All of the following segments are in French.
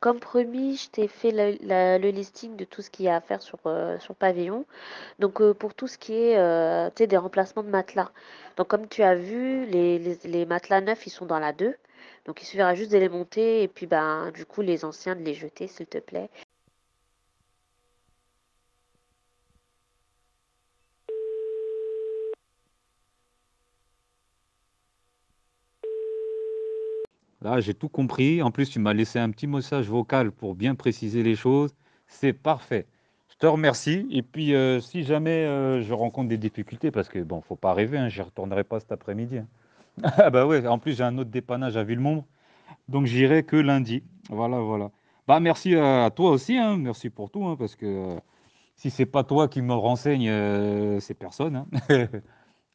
Comme promis, je t'ai fait le, listing de tout ce qu'il y a à faire sur, euh, Pavillon. Donc, euh, pour tout ce qui est euh, des remplacements de matelas. Donc, comme tu as vu, les matelas neufs, ils sont dans la 2. Donc, il suffira juste de les monter et puis, ben, du coup, les anciens, de les jeter, s'il te plaît. Là, j'ai tout compris. En plus, tu m'as laissé un petit message vocal pour bien préciser les choses. C'est parfait. Je te remercie. Et puis, euh, si jamais euh, je rencontre des difficultés, parce que bon, faut pas rêver, hein, j'y retournerai pas cet après-midi. hein. Ah bah ouais, en plus, j'ai un autre dépannage à Villemombre, donc j'irai que lundi. Voilà, voilà. Bah merci à toi aussi, hein. Merci pour tout, parce que euh, si c'est pas toi qui me renseigne, euh, c'est personne.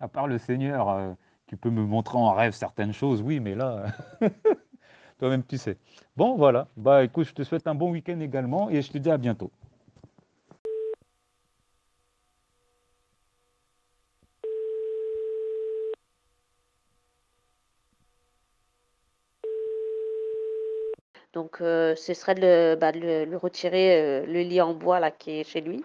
À part le Seigneur, qui peut me montrer en rêve certaines choses, oui, mais là. Toi-même, tu sais. Bon, voilà. Bah, écoute, je te souhaite un bon week-end également et je te dis à bientôt. Donc, euh, ce serait de le, bah, retirer euh, le lit en bois là qui est chez lui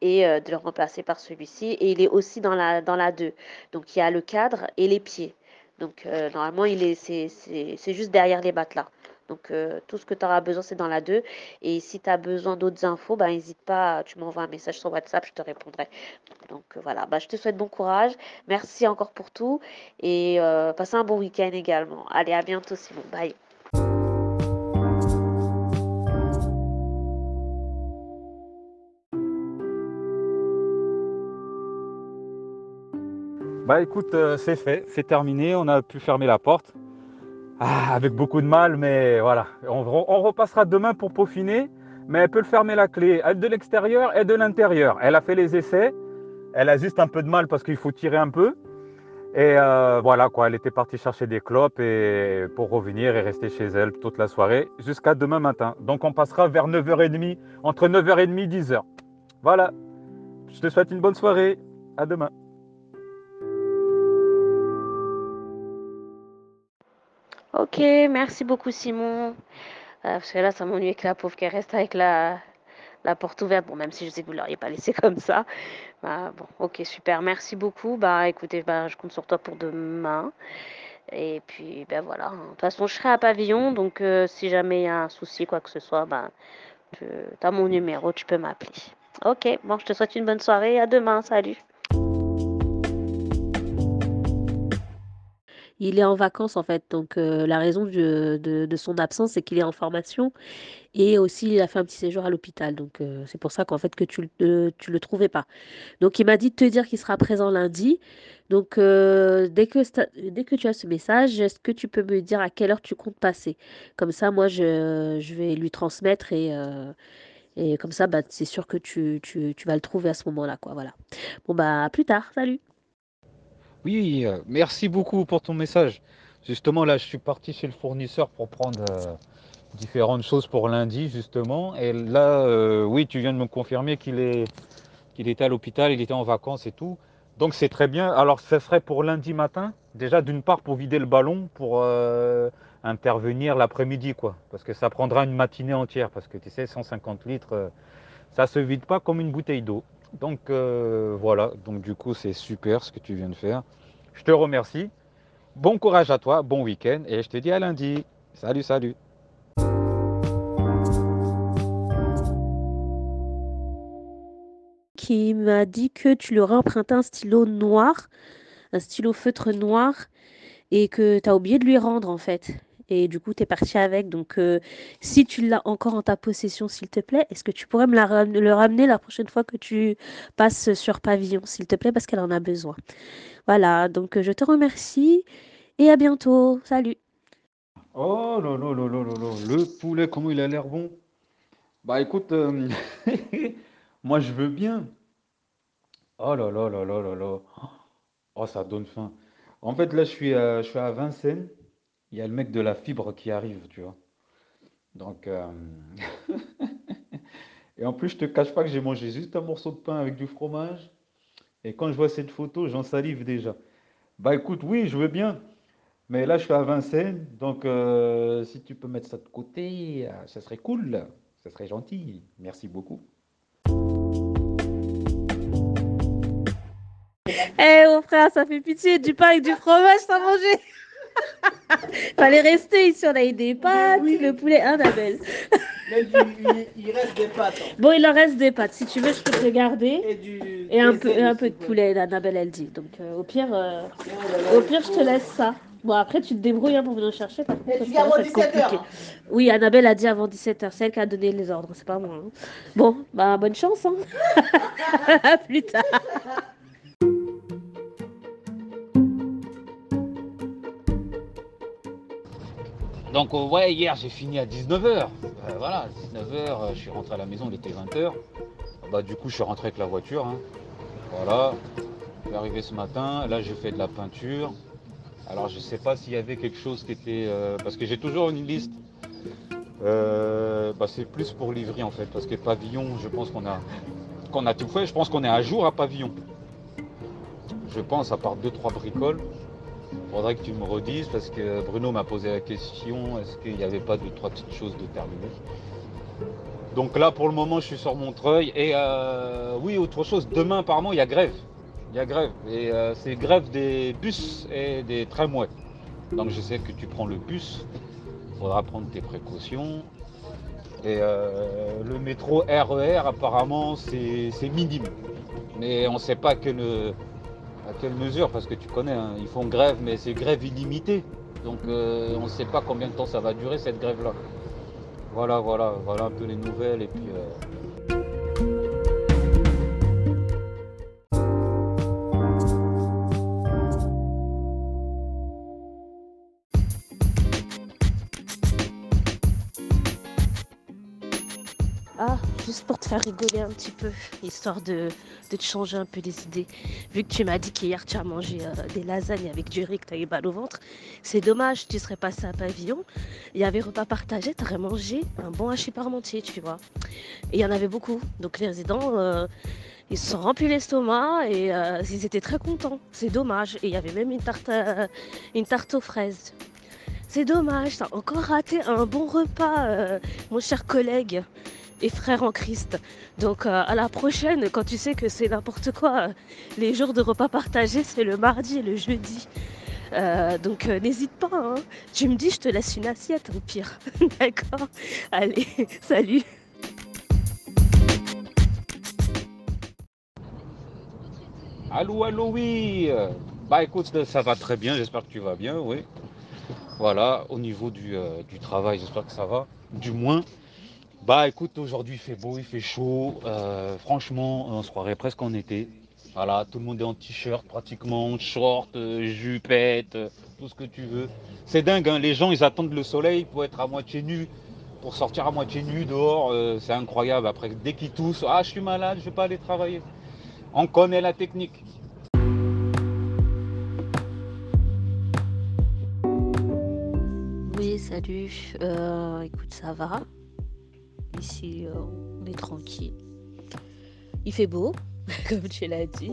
et euh, de le remplacer par celui-ci. Et il est aussi dans la, dans la 2. Donc, il y a le cadre et les pieds. Donc, euh, normalement, il est, c'est, juste derrière les matelas. Donc, euh, tout ce que tu auras besoin, c'est dans la 2. Et si tu as besoin d'autres infos, bah, n'hésite pas, tu m'envoies un message sur WhatsApp, je te répondrai. Donc, voilà, bah, je te souhaite bon courage. Merci encore pour tout. Et euh, passe un bon week-end également. Allez, à bientôt, Simon. Bye. Bah écoute, euh, c'est fait, c'est terminé, on a pu fermer la porte. Ah, avec beaucoup de mal, mais voilà. On, re- on repassera demain pour peaufiner, mais elle peut le fermer la clé, elle de l'extérieur et de l'intérieur. Elle a fait les essais, elle a juste un peu de mal parce qu'il faut tirer un peu. Et euh, voilà quoi, elle était partie chercher des clopes et pour revenir et rester chez elle toute la soirée jusqu'à demain matin. Donc on passera vers 9h30, entre 9h30 et 10h. Voilà, je te souhaite une bonne soirée, à demain. Ok, merci beaucoup Simon. Euh, parce que là, ça m'ennuie que la pauvre qu'elle reste avec la, la porte ouverte. Bon, même si je sais que vous ne l'auriez pas laissé comme ça. Bah, bon, ok, super. Merci beaucoup. Bah, écoutez, bah, je compte sur toi pour demain. Et puis, ben voilà. hein. De toute façon, je serai à Pavillon. Donc, euh, si jamais il y a un souci, quoi que ce soit, bah, tu as mon numéro, tu peux m'appeler. Ok, bon, je te souhaite une bonne soirée. À demain. Salut. Il est en vacances en fait, donc euh, la raison de, de son absence, c'est qu'il est en formation et aussi il a fait un petit séjour à l'hôpital. Donc euh, c'est pour ça qu'en fait que tu le, tu le trouvais pas. Donc il m'a dit de te dire qu'il sera présent lundi. Donc euh, dès que, dès que tu as ce message, est-ce que tu peux me dire à quelle heure tu comptes passer? Comme ça, moi je, je vais lui transmettre et, euh, et comme ça, bah, c'est sûr que tu, tu, tu vas le trouver à ce moment-là, quoi. Voilà. Bon bah à plus tard, salut. Oui, euh, merci beaucoup pour ton message. Justement, là, je suis parti chez le fournisseur pour prendre euh, différentes choses pour lundi, justement. Et là, euh, oui, tu viens de me confirmer qu'il est, qu'il était à l'hôpital, il était en vacances et tout. Donc, c'est très bien. Alors, ce serait pour lundi matin, déjà, d'une part, pour vider le ballon, pour intervenir l'après-midi, quoi. Parce que ça prendra une matinée entière, parce que tu sais, 150 litres, euh, ça se vide pas comme une bouteille d'eau. Donc, euh, voilà. Donc, du coup, c'est super ce que tu viens de faire. Je te remercie. Bon courage à toi, bon week-end et je te dis à lundi. Salut, salut. Qui m'a dit que tu lui aurais emprunté un stylo noir, un stylo feutre noir, et que tu as oublié de lui rendre en fait. Et du coup, tu es parti avec. Donc, euh, si tu l'as encore en ta possession, s'il te plaît, est-ce que tu pourrais me la le ramener la prochaine fois que tu passes sur Pavillon, s'il te plaît, parce qu'elle en a besoin. Voilà, donc euh, je te remercie et à bientôt. Salut. Oh là là là là là là, le poulet, comment il a l'air bon. Bah écoute, euh, moi je veux bien. Oh là là là là là là. Oh, ça donne faim. En fait, là, je suis à, je suis à Vincennes. Il y a le mec de la fibre qui arrive, tu vois. Donc, euh, et en plus, je te cache pas que j'ai mangé juste un morceau de pain avec du fromage. Et quand je vois cette photo, j'en salive déjà. Bah écoute, oui, je veux bien. Mais là, je suis à Vincennes, donc euh, si tu peux mettre ça de côté, euh, ça serait cool, ça serait gentil. Merci beaucoup. Eh mon frère, ça fait pitié, du pain avec du fromage sans manger. Fallait rester ici, on a eu des pâtes, oui. le poulet, Annabelle? Mais il, il reste des pâtes. hein. Bon, il en reste des pâtes, si tu veux, je peux te garder. Et, du, Et un peu, un peu de poulet, Annabelle, elle dit. Donc euh, au pire, euh, au pire, je te laisse ça. Bon, après, tu te débrouilles hein, pour venir chercher. Par contre, tu ça avant être 17 heures. compliqué. Oui, Annabelle a dit avant 17h, c'est elle qui a donné les ordres, c'est pas moi. hein. Bon, bah bonne chance. Hein. à plus tard. Donc euh, ouais, hier j'ai fini à 19h. voilà, 19h, je suis rentré à la maison, il était 20h. Bah du coup je suis rentré avec la voiture. hein. Voilà. Je suis arrivé ce matin, là j'ai fait de la peinture. Alors je sais pas s'il y avait quelque chose qui était. euh, parce que j'ai toujours une liste. Euh, bah, c'est plus pour livrer en fait, parce que pavillon, je pense qu'on a qu'on a tout fait, je pense qu'on est à jour à pavillon. Je pense à part deux trois bricoles. Faudrait que tu me redises parce que Bruno m'a posé la question est-ce qu'il n'y avait pas deux, trois petites choses de terminer? Donc là, pour le moment, je suis sur Montreuil. Et euh, oui, autre chose, demain, apparemment, il y a grève. Il y a grève. Et euh, c'est grève des bus et des tramways. Donc je sais que tu prends le bus. Il faudra prendre tes précautions. Et euh, le métro RER, apparemment, c'est minime. Mais on ne sait pas quelle, à quelle mesure, parce que tu connais, hein, ils font grève, mais c'est grève illimitée. Donc euh, on ne sait pas combien de temps ça va durer cette grève-là. Voilà, voilà, voilà un peu les nouvelles. Et puis, euh, te faire rigoler un petit peu, histoire de, te changer un peu les idées. Vu que tu m'as dit qu'hier tu as mangé euh, des lasagnes avec du riz, que tu as eu mal au ventre, c'est dommage, tu serais passé à pavillon, il y avait repas partagé, tu aurais mangé un bon hachis parmentier, tu vois. Et il y en avait beaucoup. Donc les résidents, euh, ils se sont remplis l'estomac et euh, ils étaient très contents. C'est dommage. Et il y avait même une tarte, une tarte aux fraises. C'est dommage, t'as encore raté un bon repas, mon cher collègue et frère en Christ. Donc euh, à la prochaine, quand tu sais que c'est n'importe quoi, euh, les jours de repas partagés, c'est le mardi et le jeudi. Euh, donc n'hésite pas, hein. tu me dis, je te laisse une assiette au pire. D'accord? Allez, salut Allô, allô, oui. Bah écoute, ça va très bien, j'espère que tu vas bien, oui. Voilà, au niveau du, du travail, j'espère que ça va. Du moins, bah écoute, aujourd'hui il fait beau, il fait chaud. Euh, franchement, on se croirait presque en été. Voilà, tout le monde est en t-shirt pratiquement, short, euh, jupette, euh, tout ce que tu veux. C'est dingue, hein, les gens ils attendent le soleil pour être à moitié nu, pour sortir à moitié nu dehors. c'est incroyable. Après, dès qu'ils toussent, ah je suis malade, je vais pas aller travailler. On connaît la technique. Oui, salut. Écoute, ça va. Ici, euh, on est tranquille. Il fait beau, comme tu l'as dit.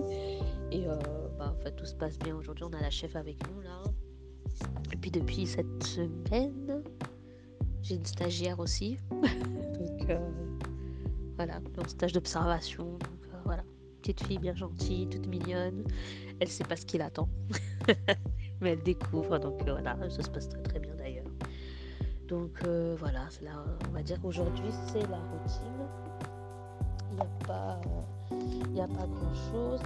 Et euh, bah, tout se passe bien. Aujourd'hui, on a la chef avec nous, là. Et puis, depuis cette semaine, j'ai une stagiaire aussi. donc, euh, voilà, en stage d'observation. Voilà. Petite fille bien gentille, toute mignonne. Elle sait pas ce qu'il attend. Mais elle découvre. Donc, voilà, ça se passe très, très bien. Donc euh, voilà, on va dire qu'aujourd'hui c'est la routine. Il n'y a pas, euh, a pas grand chose.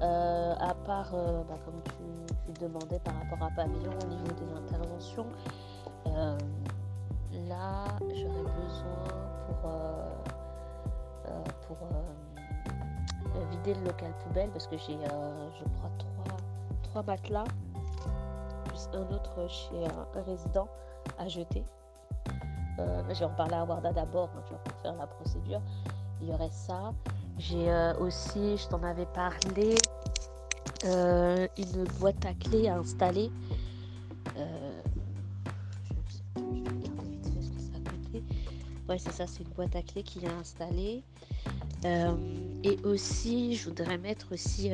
à part, euh, bah, comme tu, demandais par rapport à Pavillon au niveau des interventions, euh, là j'aurais besoin pour, euh, euh, pour euh, vider le local poubelle parce que j'ai, euh, je crois, trois, trois matelas, plus un autre chez un résident à jeter. Euh, je vais en parler à Warda d'abord, hein, tu pour faire la procédure. Il y aurait ça. J'ai euh, aussi, je t'en avais parlé, euh, une boîte à clés à installer. Euh, je regarder vite fait ce que ça a coûté. Ouais, c'est ça, c'est une boîte à clés qui est installée. Et aussi, je voudrais mettre aussi,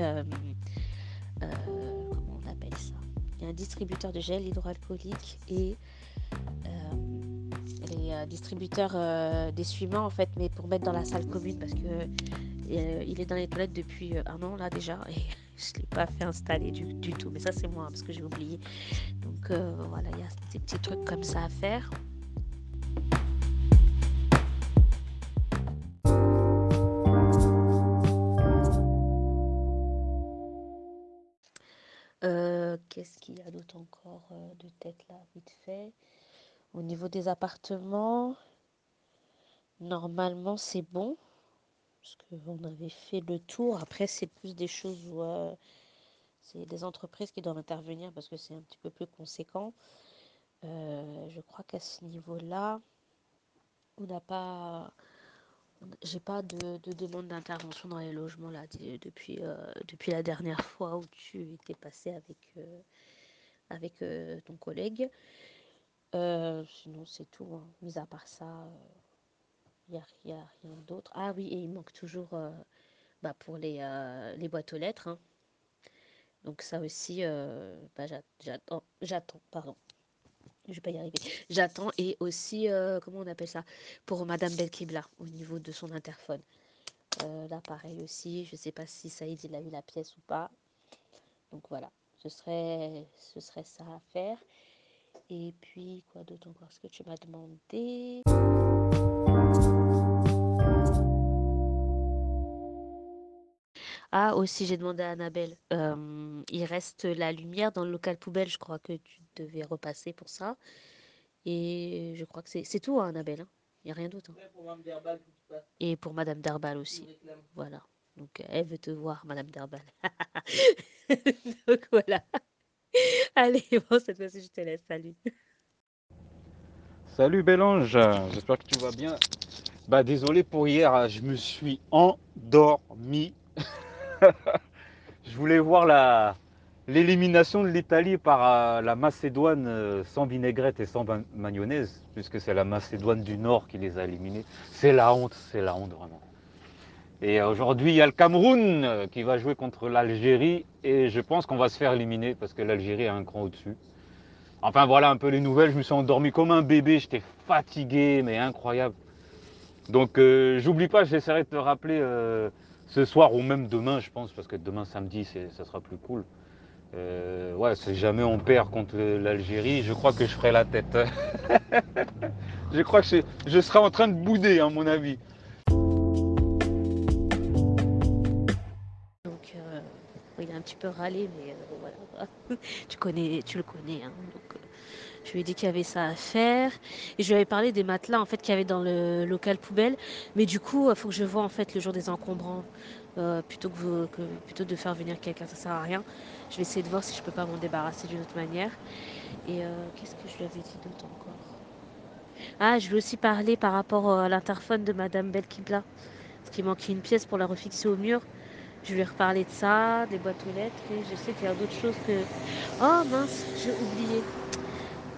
comment on appelle ça? Il un distributeur de gel hydroalcoolique et les distributeurs d'essuie-mains en fait, mais pour mettre dans la salle commune parce que il est dans les toilettes depuis un an là déjà et je ne l'ai pas fait installer du, du tout. Mais ça c'est moi parce que j'ai oublié. Donc voilà, il y a des petits trucs comme ça à faire. Qu'est-ce qu'il y a d'autre encore de tête là, vite fait? Au niveau des appartements, normalement c'est bon. Parce qu'on avait fait le tour. Après, c'est plus des choses où c'est des entreprises qui doivent intervenir parce que c'est un petit peu plus conséquent. je crois qu'à ce niveau-là, on n'a pas. J'ai pas de, demande d'intervention dans les logements là depuis, depuis la dernière fois où tu étais passé avec, avec ton collègue. Sinon, c'est tout. Hein. Mis à part ça, il n'y a, rien d'autre. Ah oui, et il manque toujours bah, pour les, boîtes aux lettres. Hein. Donc ça aussi, bah, j'attends, j'attends, pardon. Je vais pas y arriver. J'attends et aussi, comment on appelle ça? Pour Madame Belkibla, au niveau de son interphone. là, pareil aussi, je ne sais pas si Saïd il a eu la pièce ou pas. Donc voilà, ce serait, ce serait ça à faire. Et puis, quoi d'autre encore? Ce que tu m'as demandé? Ah, aussi, j'ai demandé à Annabelle. il reste la lumière dans le local poubelle. Je crois que tu devais repasser pour ça. Et je crois que c'est tout, hein, Annabelle. Hein. Il n'y a rien d'autre. Hein. Et pour Madame Derbal aussi. Voilà. Donc, elle veut te voir, Madame Derbal. Donc, voilà. Allez, bon, cette fois-ci, je te laisse. Salut. Salut Bélange, j'espère que tu vas bien. Bah désolé pour hier, je me suis endormi. je voulais voir la l'élimination de l'Italie par euh, la Macédoine euh, sans vinaigrette et sans mayonnaise, puisque c'est la Macédoine du Nord qui les a éliminés. C'est la honte, c'est la honte vraiment. Et aujourd'hui, il y a le Cameroun euh, qui va jouer contre l'Algérie et je pense qu'on va se faire éliminer parce que l'Algérie est un cran au-dessus. Enfin voilà un peu les nouvelles, je me suis endormi comme un bébé, j'étais fatigué mais incroyable. Donc j'oublie pas, j'essaierai de te rappeler ce soir ou même demain, je pense, parce que demain samedi, ça sera plus cool. Euh, ouais, si jamais on perd contre l'Algérie, je crois que je ferai la tête. je crois que je, serai en train de bouder, à mon avis. Il a un petit peu râlé, mais euh, tu, connais, tu le connais. Hein, donc, je lui ai dit qu'il y avait ça à faire. Et je lui avais parlé des matelas en fait qu'il y avait dans le local poubelle. Mais du coup, il faut que je vois en fait le jour des encombrants. Euh, plutôt, que, de faire venir quelqu'un, ça sert à rien. Je vais essayer de voir si je peux pas m'en débarrasser d'une autre manière. Et euh, qu'est-ce que je lui avais dit d'autre encore? Ah, je vais aussi parler par rapport à l'interphone de Madame Belkibla. Parce qu'il manquait une pièce pour la refixer au mur. Je lui ai reparlé de ça, des boîtes aux lettres, et je sais qu'il y a d'autres choses que... Oh mince, j'ai oublié.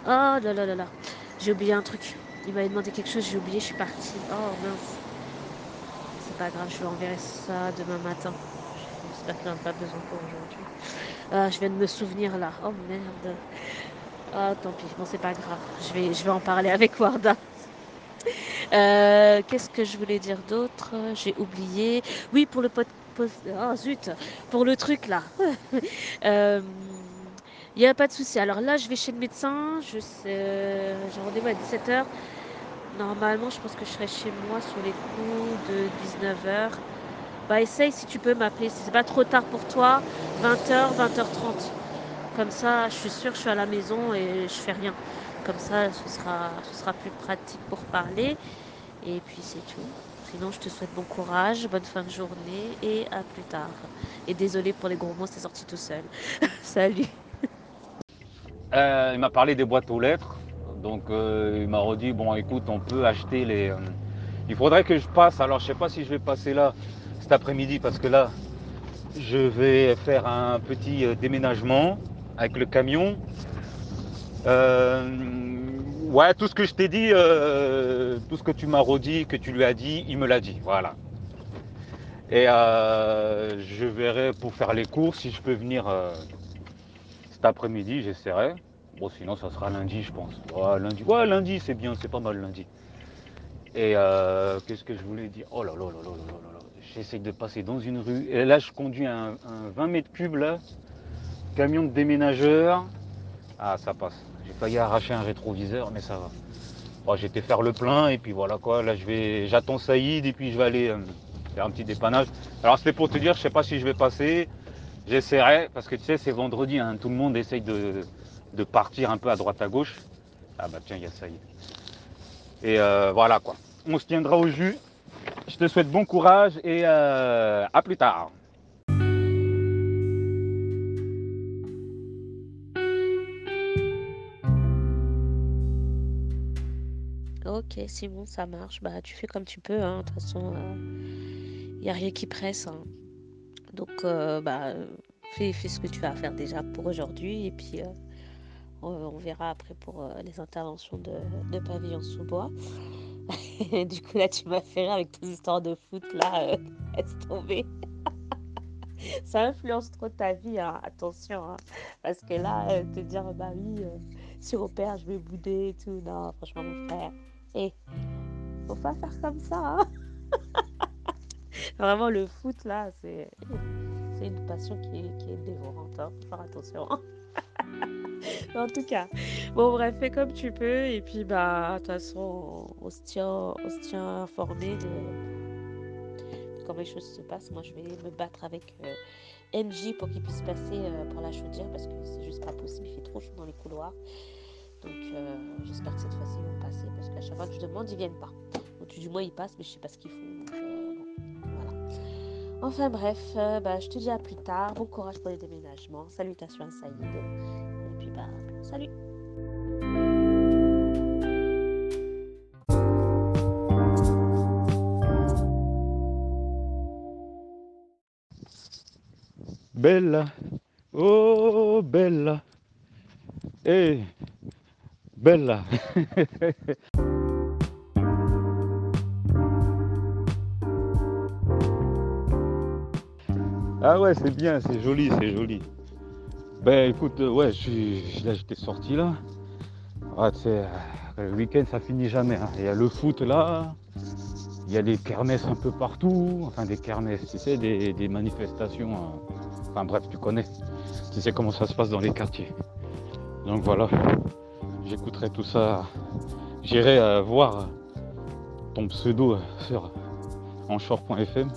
Oh là là là là. J'ai oublié un truc. Il m'avait demandé quelque chose, j'ai oublié, je suis partie. Oh mince. C'est pas grave, je lui enverrai ça demain matin. J'espère qu'il n'en a pas besoin pour aujourd'hui. Ah, je viens de me souvenir là. Oh merde. Ah, tant pis. Bon, c'est pas grave. Je vais, je vais en parler avec Warda. Euh, qu'est-ce que je voulais dire d'autre? J'ai oublié. Oui, pour le pot. Oh zut Pour le truc là. euh, il n'y a pas de souci. Alors là, je vais chez le médecin. Je sais, j'ai rendez-vous à 17h. Normalement, je pense que je serai chez moi sur les coups de 19h. Bah, essaye si tu peux m'appeler. Si c'est pas trop tard pour toi, 20h, 20h30. Comme ça, je suis sûre, je suis à la maison et je fais rien. Comme ça, ce sera plus pratique pour parler. Et puis c'est tout. Sinon, je te souhaite bon courage, bonne fin de journée et à plus tard. Et désolé pour les gros mots, c'est sorti tout seul. Salut. Euh, il m'a parlé des boîtes aux lettres. Donc euh, il m'a redit bon écoute on peut acheter les. Euh, il faudrait que je passe. Alors je sais pas si je vais passer là cet après-midi parce que là je vais faire un petit déménagement avec le camion. Ouais tout ce que je t'ai dit, tout ce que tu m'as redit, que tu lui as dit, il me l'a dit. Voilà. Et je verrai pour faire les courses si je peux venir cet après-midi, j'essaierai. Bon, sinon, ça sera lundi, je pense. Ouais, lundi, ouais, lundi c'est bien, c'est pas mal lundi. Et euh, qu'est-ce que je voulais dire? Oh là là là là là là là. J'essaie de passer dans une rue. Et là, je conduis un, un 20 mètres cubes, là. Camion de déménageur. Ah, ça passe. J'ai failli arracher un rétroviseur, mais ça va. Bon, J'étais faire le plein, et puis voilà quoi. Là, je vais, j'attends Saïd, et puis je vais aller euh, faire un petit dépannage. Alors, c'était pour te dire, je sais pas si je vais passer. J'essaierai, parce que tu sais, c'est vendredi, hein, tout le monde essaye de, de partir un peu à droite à gauche. Ah bah tiens, il y a Saïd. Et euh, voilà quoi. On se tiendra au jus. Je te souhaite bon courage et euh, à plus tard. Ok, c'est bon, ça marche. Bah, tu fais comme tu peux, hein. De toute façon, il n'y a rien qui presse. hein. Donc, euh, bah, euh, fais, ce que tu as à faire déjà pour aujourd'hui. Et puis, euh, on, verra après pour euh, les interventions de, de Pavillon sous bois. du coup, là, tu m'as fait rire avec tes histoires de foot, là. euh, laisse tomber. Ça influence trop ta vie, hein. Attention. Parce que là, euh, te dire, bah oui, euh, si on perd, je vais bouder et tout. Non, franchement, mon frère. Eh, faut pas faire comme ça, hein. Vraiment, le foot, là, c'est une passion qui est, dévorante. Hein. Faut faire attention. hein. en tout cas, bon, bref, fais comme tu peux. Et puis, bah, de toute façon, on, se tient, on se tient informé de, comment les choses se passent. Moi, je vais me battre avec euh, NJ pour qu'il puisse passer euh, par la chaudière parce que c'est juste pas possible. Il fait trop chaud dans les couloirs. Donc, euh, j'espère que cette fois-ci, ils vont passer parce qu'à chaque fois que je demande, ils viennent pas. Tout du moins, ils passent, mais je sais pas ce qu'ils font. Donc, euh, voilà. Enfin bref, euh, bah, je te dis à plus tard. Bon courage pour les déménagements. Salutations à Saïd. Et puis bah, salut. Bella, oh Bella, eh, Bella. ah ouais, c'est bien, c'est joli, c'est joli. Ben écoute, euh, ouais, je suis, là j'étais sorti là. Ah, tu sais, euh, le week-end ça finit jamais. hein. Il y a le foot là, il y a des kermesses un peu partout, enfin des kermesses, tu sais, des, des manifestations. euh, Enfin bref, tu connais. Tu sais comment ça se passe dans les quartiers. Donc voilà, j'écouterai tout ça. J'irai euh, voir ton pseudo euh, sur enshore.fm.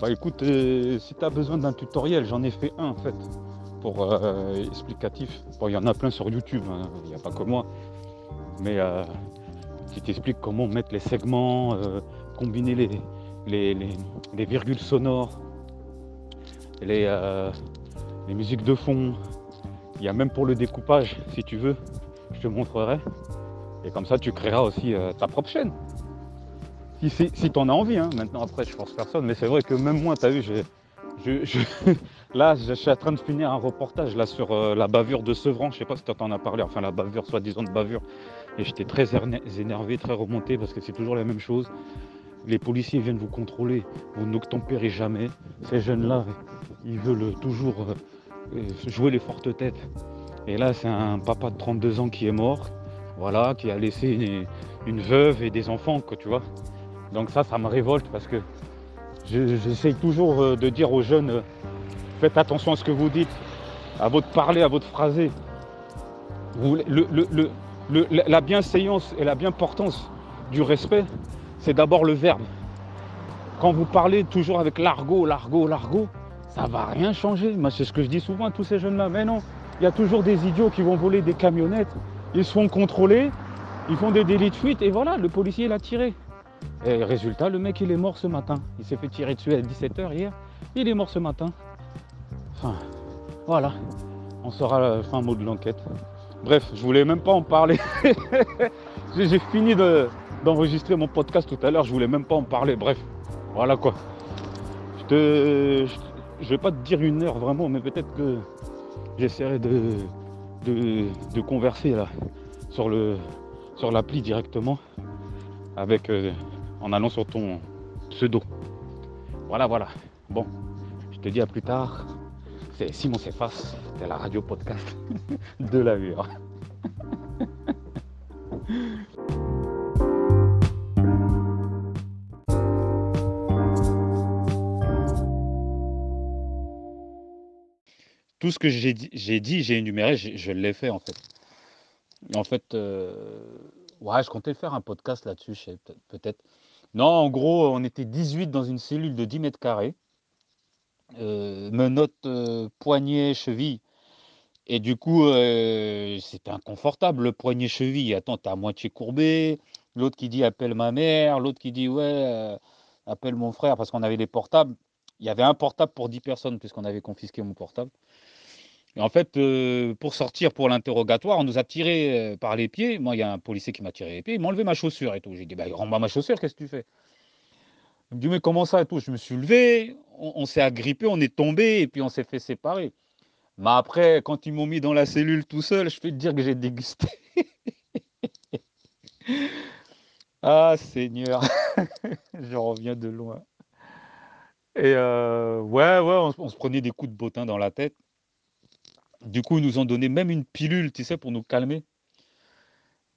Bah écoute, euh, si tu as besoin d'un tutoriel, j'en ai fait un en fait, pour explicatif. Bon, il y en a plein sur YouTube, hein, il n'y a pas que moi. Mais qui t'explique comment mettre les segments, combiner les, les, les- les virgules sonores, les musiques de fond. Il y a même pour le découpage, si tu veux, je te montrerai. Et comme ça, tu créeras aussi euh, ta propre chaîne. Si, si, si tu en as envie, hein. maintenant après, je force personne, mais c'est vrai que même moi, tu as vu, je, je- là, je suis en train de finir un reportage là, sur euh, la bavure de Sevran. Je sais pas si tu en as parlé, enfin la bavure, soi-disant de bavure. Et j'étais très éner- énervé, très remonté parce que c'est toujours la même chose. Les policiers viennent vous contrôler, vous n'obtempérez jamais. Ces jeunes-là, ils veulent toujours euh, jouer les fortes têtes. Et là, c'est un papa de 32 ans qui est mort, voilà, qui a laissé une, veuve et des enfants, quoi, tu vois. Donc ça, ça me révolte parce que je- j'essaye toujours euh, de dire aux jeunes, euh, faites attention à ce que vous dites, à votre parler, à votre phrasé. La bienséance et la bienportance du respect, c'est d'abord le verbe. Quand vous parlez toujours avec l'argot, l'argot, l'argot, ça va rien changer. C'est ce que je dis souvent à tous ces jeunes-là. Mais non, il y a toujours des idiots qui vont voler des camionnettes. Ils se font contrôler, ils font des délits de fuite et voilà, le policier l'a tiré. Et résultat, le mec, il est mort ce matin. Il s'est fait tirer dessus à 17h hier. Il est mort ce matin. Enfin, voilà. On saura le fin mot de l'enquête. Bref, je voulais même pas en parler. J'ai fini de- d'enregistrer mon podcast tout à l'heure, je voulais même pas en parler. Bref, voilà quoi. Je te, je, je vais pas te dire une heure vraiment, mais peut-être que j'essaierai de, de, de converser là sur le sur l'appli directement avec euh, en allant sur ton pseudo. Voilà, voilà. Bon, je te dis à plus tard. C'est Simon s'efface, c'est la radio podcast de la mur. Tout ce que j'ai dit, j'ai énuméré, je l'ai fait en fait. En fait, euh, ouais, je comptais faire un podcast là-dessus, peut-être. Non, en gros, on était 18 dans une cellule de 10 mètres carrés. Euh, menottes, euh, poignets, chevilles. Et du coup, euh, c'était inconfortable, le poignet-cheville. Attends, t'es à moitié courbé. L'autre qui dit appelle ma mère. L'autre qui dit ouais, appelle mon frère parce qu'on avait des portables. Il y avait un portable pour 10 personnes puisqu'on avait confisqué mon portable. Et en fait, euh, pour sortir pour l'interrogatoire, on nous a tiré euh, par les pieds. Moi, il y a un policier qui m'a tiré les pieds. Il m'a enlevé ma chaussure et tout. J'ai dit, bah, rends-moi ma chaussure, qu'est-ce que tu fais? Il me dit, mais comment ça et tout? Je me suis levé, on, s'est agrippé, on est tombé et puis on s'est fait séparer. Mais après, quand ils m'ont mis dans la cellule tout seul, je peux te dire que j'ai dégusté. ah, Seigneur, je reviens de loin. Et euh, ouais, ouais, on, on se prenait des coups de bottin dans la tête. Du coup, ils nous ont donné même une pilule, tu sais, pour nous calmer.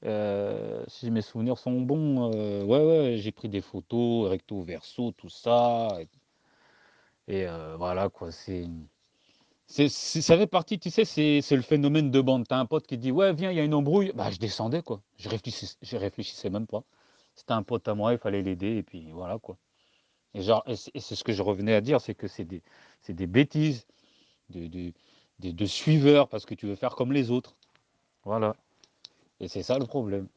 Euh, si mes souvenirs sont bons, euh, ouais, ouais, j'ai pris des photos, recto verso, tout ça. Et, euh, voilà, quoi, c'est. Ça fait partie, tu sais, c'est le phénomène de bande. T'as un pote qui dit, ouais, viens, il y a une embrouille. Bah, je descendais, quoi. Je réfléchissais, même pas. C'était un pote à moi, il fallait l'aider, et puis voilà, quoi. Et genre, c'est ce que je revenais à dire, c'est que c'est des, bêtises de, de suiveurs parce que tu veux faire comme les autres. Voilà. Et c'est ça le problème.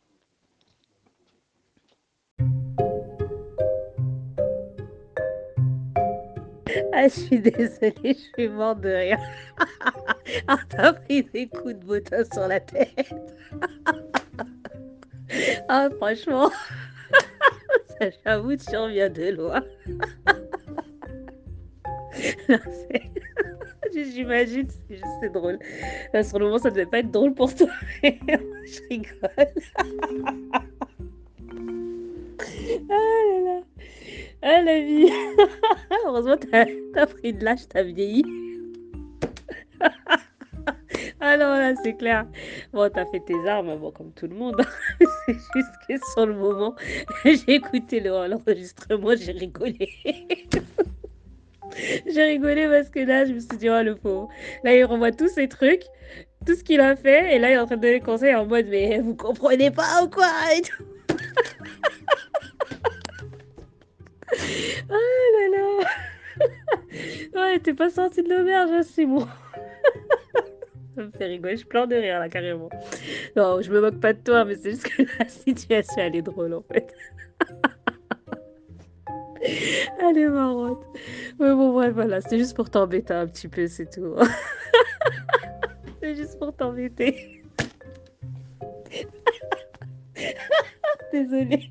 Ah, je suis désolée, je suis morte de rire. Ah, t'as pris des coups de bottin sur la tête. Ah, franchement, ça, j'avoue, tu reviens de loin. Non, c'est- J'imagine, c'est drôle. Sur le moment, ça devait pas être drôle pour toi. je rigole. Ah. Ah la vie. Heureusement, t'as as pris de l'âge, t'as vieilli. ah non, là, c'est clair. Bon, t'as fait tes armes, bon, comme tout le monde. c'est juste que sur le moment, j'ai écouté le- l'enregistrement, j'ai rigolé. j'ai rigolé parce que là, je me suis dit, oh le pauvre. Là, il revoit tous ces trucs, tout ce qu'il a fait, et là, il est en train de donner conseils en mode, mais vous comprenez pas ou quoi et tout. Oh là là Ouais, t'es pas sorti de l'auberge, hein, Simon Ça me fait rigoler, je pleure de rire là, carrément. Non, je me moque pas de toi, mais c'est juste que la situation, elle est drôle en fait. Elle est marrante. Mais bon, bref, voilà, c'est juste pour t'embêter un petit peu, c'est tout. c'est juste pour t'embêter. Désolée.